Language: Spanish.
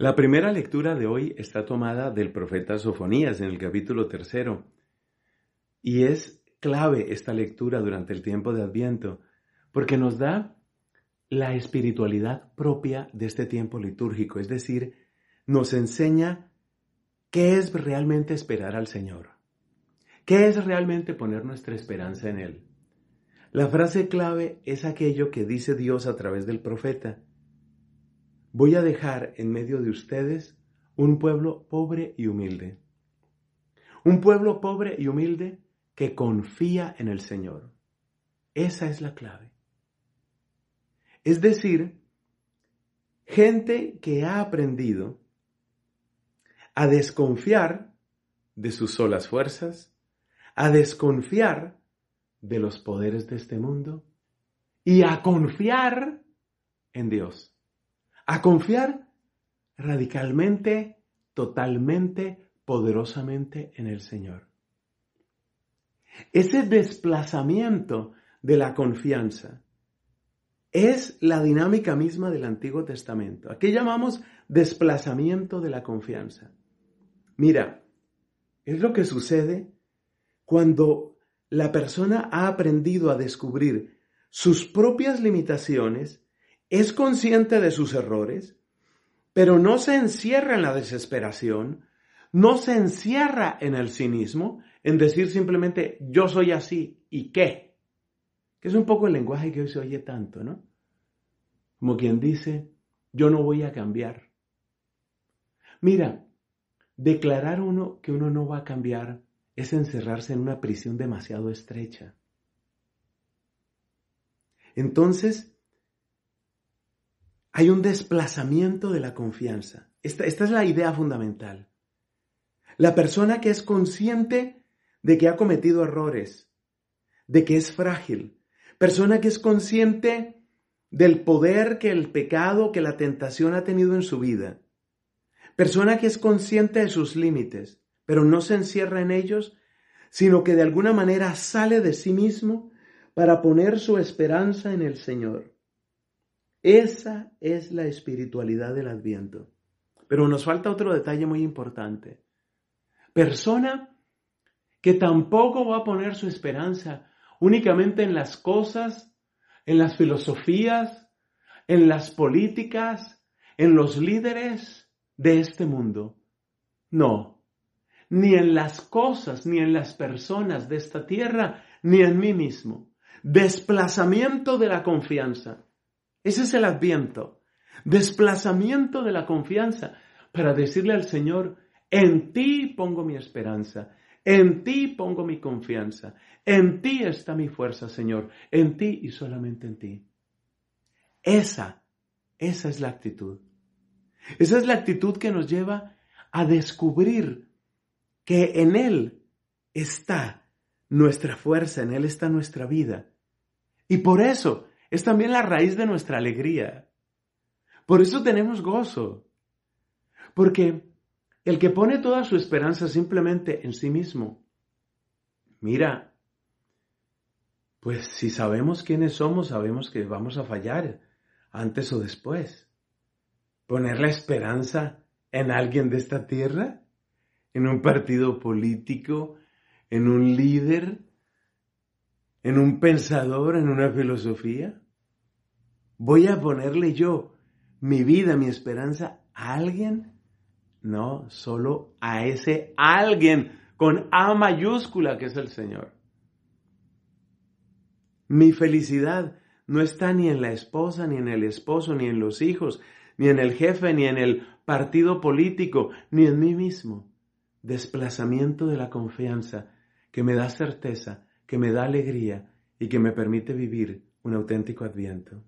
La primera lectura de hoy está tomada del profeta Sofonías en el capítulo tercero. Y es clave esta lectura durante el tiempo de Adviento, porque nos da la espiritualidad propia de este tiempo litúrgico, es decir, nos enseña qué es realmente esperar al Señor, qué es realmente poner nuestra esperanza en Él. La frase clave es aquello que dice Dios a través del profeta, voy a dejar en medio de ustedes un pueblo pobre y humilde. Un pueblo pobre y humilde que confía en el Señor. Esa es la clave. Es decir, gente que ha aprendido a desconfiar de sus solas fuerzas, a desconfiar de los poderes de este mundo y a confiar en Dios a confiar radicalmente, totalmente, poderosamente en el Señor. Ese desplazamiento de la confianza es la dinámica misma del Antiguo Testamento. ¿A qué llamamos desplazamiento de la confianza? Mira, es lo que sucede cuando la persona ha aprendido a descubrir sus propias limitaciones es consciente de sus errores, pero no se encierra en la desesperación, no se encierra en el cinismo, en decir simplemente yo soy así y qué, que es un poco el lenguaje que hoy se oye tanto, ¿no? Como quien dice, yo no voy a cambiar. Mira, declarar uno que uno no va a cambiar es encerrarse en una prisión demasiado estrecha. Entonces, hay un desplazamiento de la confianza. Esta, es la idea fundamental. La persona que es consciente de que ha cometido errores, de que es frágil, persona que es consciente del poder que el pecado, que la tentación ha tenido en su vida, persona que es consciente de sus límites, pero no se encierra en ellos, sino que de alguna manera sale de sí mismo para poner su esperanza en el Señor. Esa es la espiritualidad del adviento. Pero nos falta otro detalle muy importante. Persona que tampoco va a poner su esperanza únicamente en las cosas, en las filosofías, en las políticas, en los líderes de este mundo. No, ni en las cosas, ni en las personas de esta tierra, ni en mí mismo. Desplazamiento de la confianza. Ese es el adviento. Desplazamiento de la confianza para decirle al Señor, en ti pongo mi esperanza, en ti pongo mi confianza, en ti está mi fuerza, Señor, en ti y solamente en ti. Esa, esa es la actitud. Esa es la actitud que nos lleva a descubrir que en Él está nuestra fuerza, en Él está nuestra vida. Y por eso es también la raíz de nuestra alegría. Por eso tenemos gozo. Porque el que pone toda su esperanza simplemente en sí mismo, mira, pues si sabemos quiénes somos, sabemos que vamos a fallar antes o después. Poner la esperanza en alguien de esta tierra, en un partido político, en un líder, en un pensador, en una filosofía? ¿Voy a ponerle yo mi vida, mi esperanza a alguien? No, solo a ese alguien con A mayúscula que es el Señor. Mi felicidad no está ni en la esposa, ni en el esposo, ni en los hijos, ni en el jefe, ni en el partido político, ni en mí mismo. Desplazamiento de la confianza que me da certeza que me da alegría y que me permite vivir un auténtico adviento.